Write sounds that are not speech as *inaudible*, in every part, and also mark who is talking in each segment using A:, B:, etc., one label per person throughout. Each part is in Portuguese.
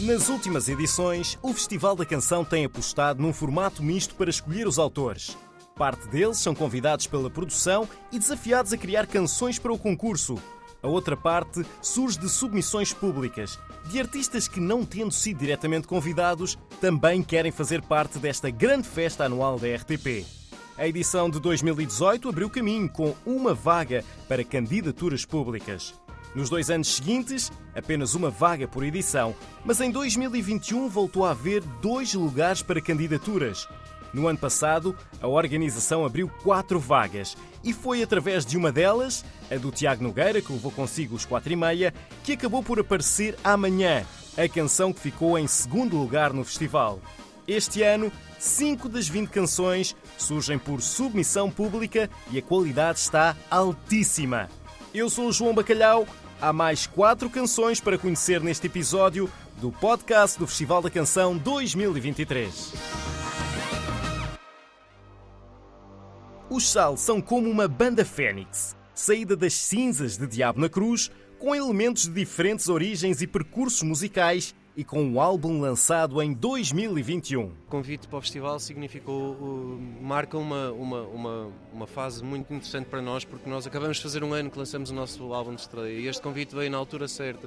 A: Nas últimas edições, o Festival da Canção tem apostado num formato misto para escolher os autores. Parte deles são convidados pela produção e desafiados a criar canções para o concurso. A outra parte surge de submissões públicas, de artistas que, não tendo sido diretamente convidados, também querem fazer parte desta grande festa anual da RTP. A edição de 2018 abriu caminho com uma vaga para candidaturas públicas. Nos dois anos seguintes, apenas uma vaga por edição, mas em 2021 voltou a haver dois lugares para candidaturas. No ano passado, a organização abriu quatro vagas e foi através de uma delas, a do Tiago Nogueira, que levou consigo os quatro e meia, que acabou por aparecer amanhã, a canção que ficou em segundo lugar no festival. Este ano, 5 das 20 canções surgem por submissão pública e a qualidade está altíssima. Eu sou o João Bacalhau. Há mais quatro canções para conhecer neste episódio do podcast do Festival da Canção 2023. Os Sal são como uma banda fênix, saída das cinzas de Diabo na Cruz, com elementos de diferentes origens e percursos musicais e com um álbum lançado em 2021. O
B: convite para o festival significou, uh, marca uma, uma, uma, uma, fase muito interessante para nós, porque nós acabamos de fazer um ano que lançamos o nosso álbum de estreia e este convite veio na altura certa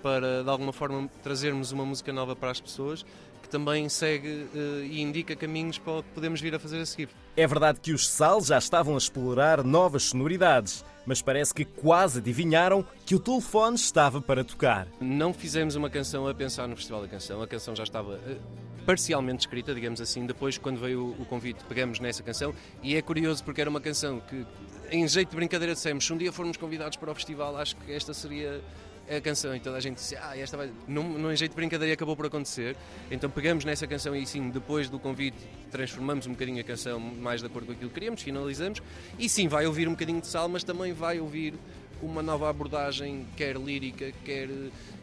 B: para, de alguma forma, trazermos uma música nova para as pessoas que também segue uh, e indica caminhos para o que podemos vir a fazer a seguir.
A: É verdade que os Sal já estavam a explorar novas sonoridades, mas parece que quase adivinharam que o telefone estava para tocar.
B: Não fizemos uma canção a pensar no Festival da Canção, a canção já estava uh, parcialmente escrita, digamos assim. Depois, quando veio o convite, pegamos nessa canção e é curioso porque era uma canção que, em jeito de brincadeira, dissemos: se um dia formos convidados para o festival, acho que esta seria a canção e toda a gente disse, ah, esta vai. Num, num jeito de brincadeira acabou por acontecer. Então pegamos nessa canção e sim, depois do convite, transformamos um bocadinho a canção mais de acordo com aquilo que queríamos, finalizamos. E sim, vai ouvir um bocadinho de sal, mas também vai ouvir uma nova abordagem, quer lírica, quer,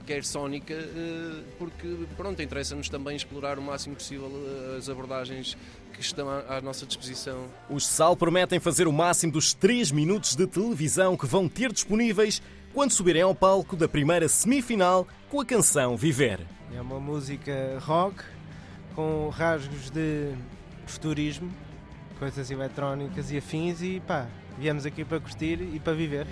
B: quer sónica, eh, porque pronto, interessa-nos também explorar o máximo possível eh, as abordagens que estão à, nossa disposição.
A: Os Sal prometem fazer o máximo dos 3 minutos de televisão que vão ter disponíveis quando subirem ao palco da primeira semifinal com a canção Viver.
C: É uma música rock com rasgos de futurismo, coisas eletrónicas e afins e pá, viemos aqui para curtir e para viver.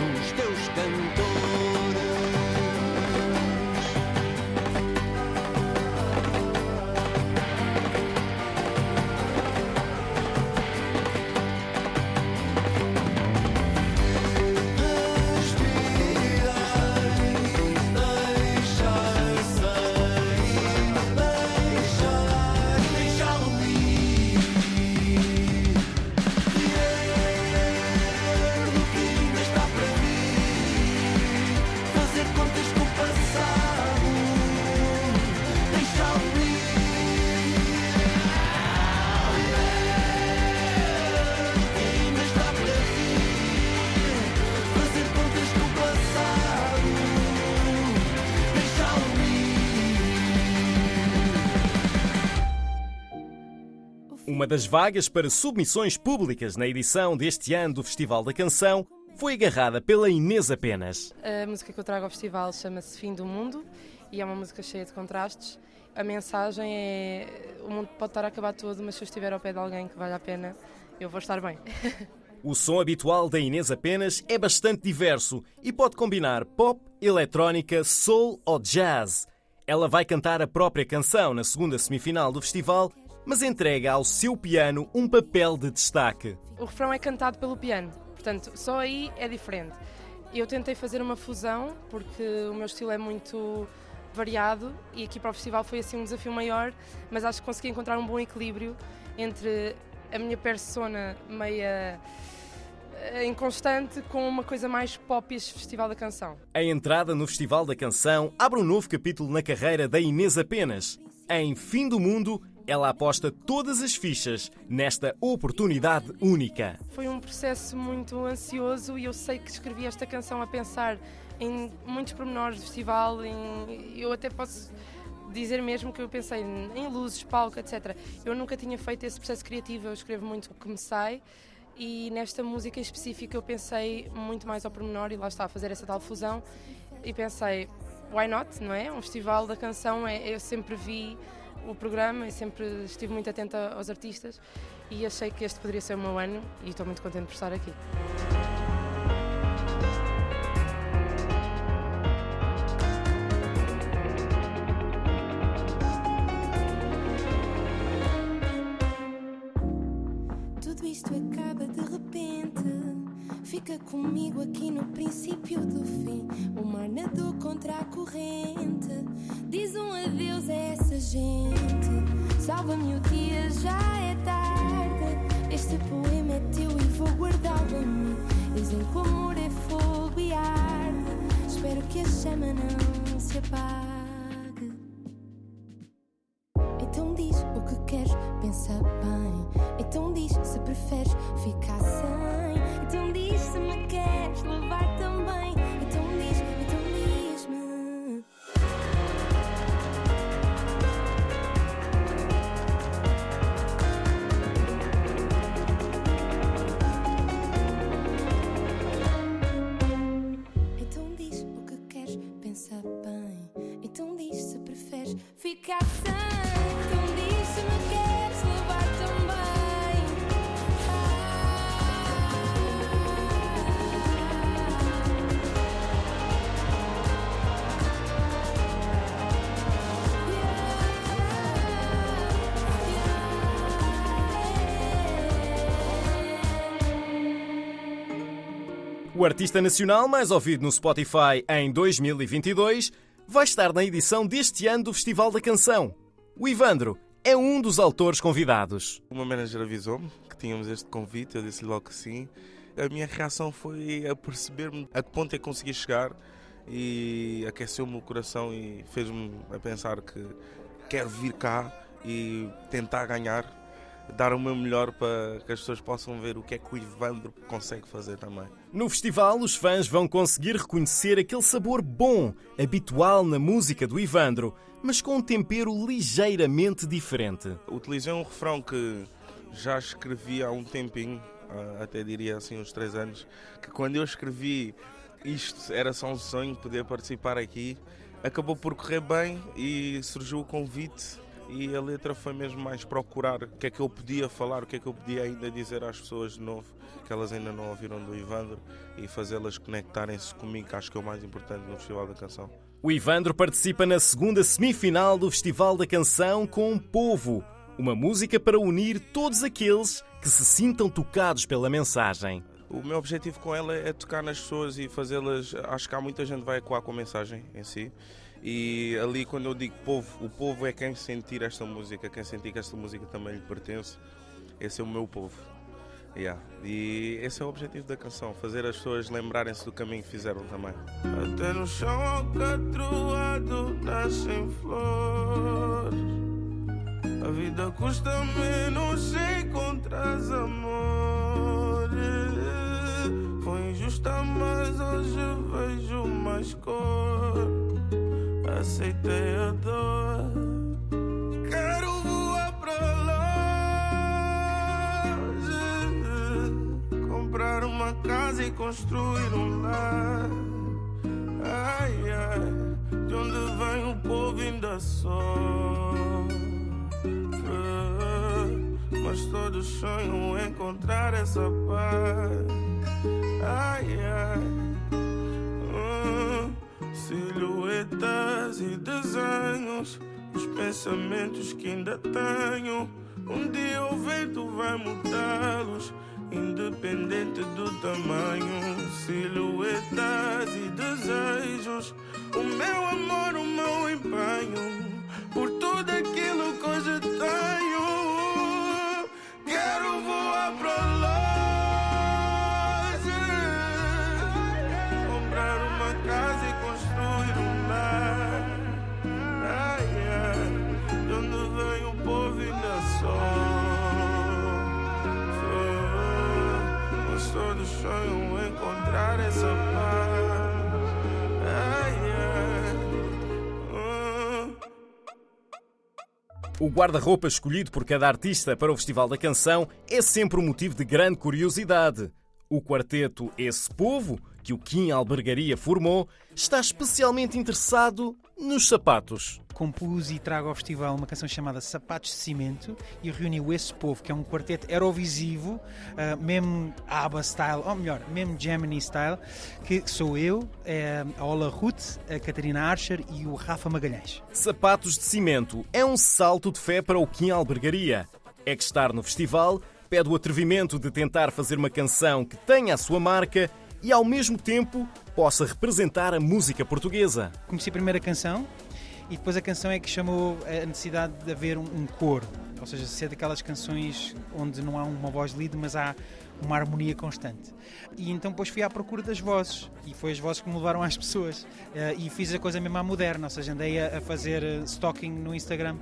A: estou Uma das vagas para submissões públicas na edição deste ano do Festival da Canção foi agarrada pela Inês Apenas.
D: A música que eu trago ao festival chama-se Fim do Mundo e é uma música cheia de contrastes. A mensagem é: o mundo pode estar a acabar todo, mas se eu estiver ao pé de alguém que vale a pena, eu vou estar bem. *laughs*
A: O som habitual da Inês Apenas é bastante diverso e pode combinar pop, eletrónica, soul ou jazz. Ela vai cantar a própria canção na segunda semifinal do festival mas entrega ao seu piano um papel de destaque.
D: O refrão é cantado pelo piano, portanto, só aí é diferente. Eu tentei fazer uma fusão, porque o meu estilo é muito variado e aqui para o festival foi assim um desafio maior, mas acho que consegui encontrar um bom equilíbrio entre a minha persona meia eh, inconstante com uma coisa mais pop este Festival da Canção.
A: A entrada no Festival da Canção abre um novo capítulo na carreira da Inês Apenas. Em Fim do Mundo, ela aposta todas as fichas nesta oportunidade única.
D: Foi um processo muito ansioso e eu sei que escrevi esta canção a pensar em muitos pormenores do festival. Em, eu até posso dizer mesmo que eu pensei em luzes, palco, etc. Eu nunca tinha feito esse processo criativo, eu escrevo muito o que me sai e nesta música em específico eu pensei muito mais ao pormenor e lá está a fazer essa tal fusão e pensei, why not, não é? Um festival da canção, é, eu sempre vi o programa e sempre estive muito atenta aos artistas e achei que este poderia ser o meu ano e estou muito contente por estar aqui.
E: Comigo aqui no princípio do fim. O mar nadou contra a corrente. Diz um adeus a essa gente. Salva-me o dia, já é tarde. Este poema é teu e vou guardá-lo a mim. Dizem que o amor é fogo e arde. Espero que a chama não se apague. O
A: artista nacional mais ouvido no Spotify em 2022 vai estar na edição deste ano do Festival da Canção. O Ivandro é um dos autores convidados.
F: Meu manager avisou-me que tínhamos este convite, eu disse logo que sim. A minha reação foi a perceber-me a que ponto é que consegui chegar e aqueceu-me o coração e fez-me a pensar que quero vir cá e tentar ganhar, dar o meu melhor para que as pessoas possam ver o que é que o Ivandro consegue fazer também.
A: No festival, os fãs vão conseguir reconhecer aquele sabor bom, habitual na música do Ivandro, mas com um tempero ligeiramente diferente.
F: Utilizei um refrão que já escrevi há um tempinho, até diria assim uns três anos, que quando eu escrevi isto era só um sonho poder participar aqui. Acabou por correr bem e surgiu o convite e a letra foi mesmo mais procurar o que é que eu podia falar, o que é que eu podia ainda dizer às pessoas de novo, que elas ainda não ouviram do Ivandro e fazê-las conectarem-se comigo, que acho que é o mais importante no Festival da Canção.
A: O Ivandro participa na segunda semifinal do Festival da Canção com Povo, uma música para unir todos aqueles que se sintam tocados pela mensagem.
F: O meu objetivo com ela é tocar nas pessoas e fazê-las. Acho que há muita gente que vai ecoar com a mensagem em si. E ali, quando eu digo povo, o povo é quem sentir esta música, quem sentir que esta música também lhe pertence. Esse é o meu povo. Yeah. E esse é o objetivo da canção: fazer as pessoas lembrarem-se do caminho que fizeram também. Até no chão alcatroado nascem flores. A vida custa menos se encontras amor. Aceitei a dor. Quero voar pra longe. Comprar uma casa e construir um lar. Ai, ai, de onde vem o povo ainda sofre. Mas todos sonham encontrar essa paz. Ai, ai. hum, e desenhos. Os pensamentos que ainda tenho. Um dia o vento vai mudá-los. Independente do tamanho, silhuetas sonho encontrar essa paz. Uh. O
A: guarda-roupa escolhido por cada artista para o Festival da Canção é sempre um motivo de grande curiosidade. O quarteto Esse Povo, que o Kim Albergaria formou, está especialmente interessado nos sapatos.
G: Compus e trago ao festival uma canção chamada Sapatos de Cimento e reuniu esse povo, que é um quarteto eurovisivo, uh, mesmo ABBA style, ou melhor, mesmo Gemini style, que sou eu, é, a Ola Ruth, a Catarina Archer e o Rafa Magalhães.
A: Sapatos de Cimento é um salto de fé para o Kim Albergaria. É que estar no festival pede o atrevimento de tentar fazer uma canção que tenha a sua marca e ao mesmo tempo possa representar a música portuguesa.
G: Conheci a primeira canção e depois a canção é que chamou a necessidade de haver um, um coro, ou seja, ser daquelas canções onde não há uma voz lead, mas há uma harmonia constante. E então depois fui à procura das vozes e foi as vozes que me levaram às pessoas. Uh, e fiz a coisa mesmo à moderna, ou seja, andei a, fazer eh, stalking no Instagram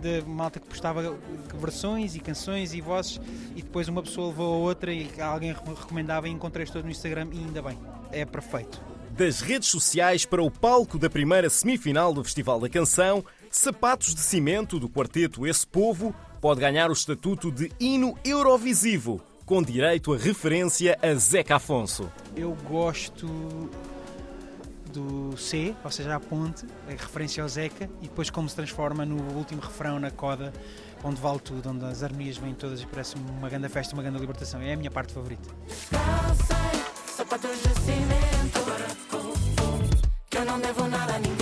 G: de malta que postava versões e canções e vozes e depois uma pessoa levou a outra e alguém recomendava e encontrei todos no Instagram e ainda bem, é perfeito.
A: Das redes sociais para o palco da primeira semifinal do Festival da Canção, Sapatos de Cimento do quarteto Esse Povo pode ganhar o estatuto de hino Eurovisivo, com direito a referência a Zeca Afonso.
G: Eu gosto do C, ou seja, a ponte, a referência ao Zeca, e depois como se transforma no último refrão na coda, onde vale tudo, onde as harmonias vêm todas e parece uma grande festa, uma grande libertação. É a minha parte favorita. Sapatos de cimento, não devo nada a ninguém.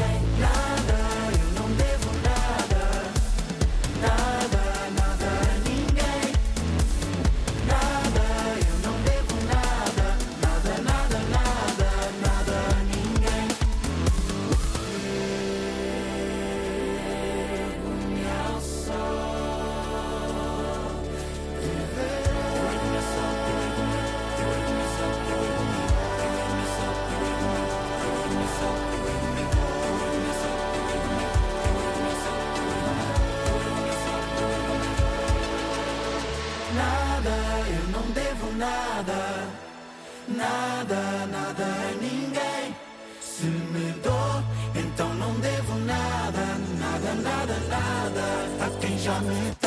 G: Nada, nada a ninguém. Se me dou, então não devo nada, nada, nada, nada a quem já me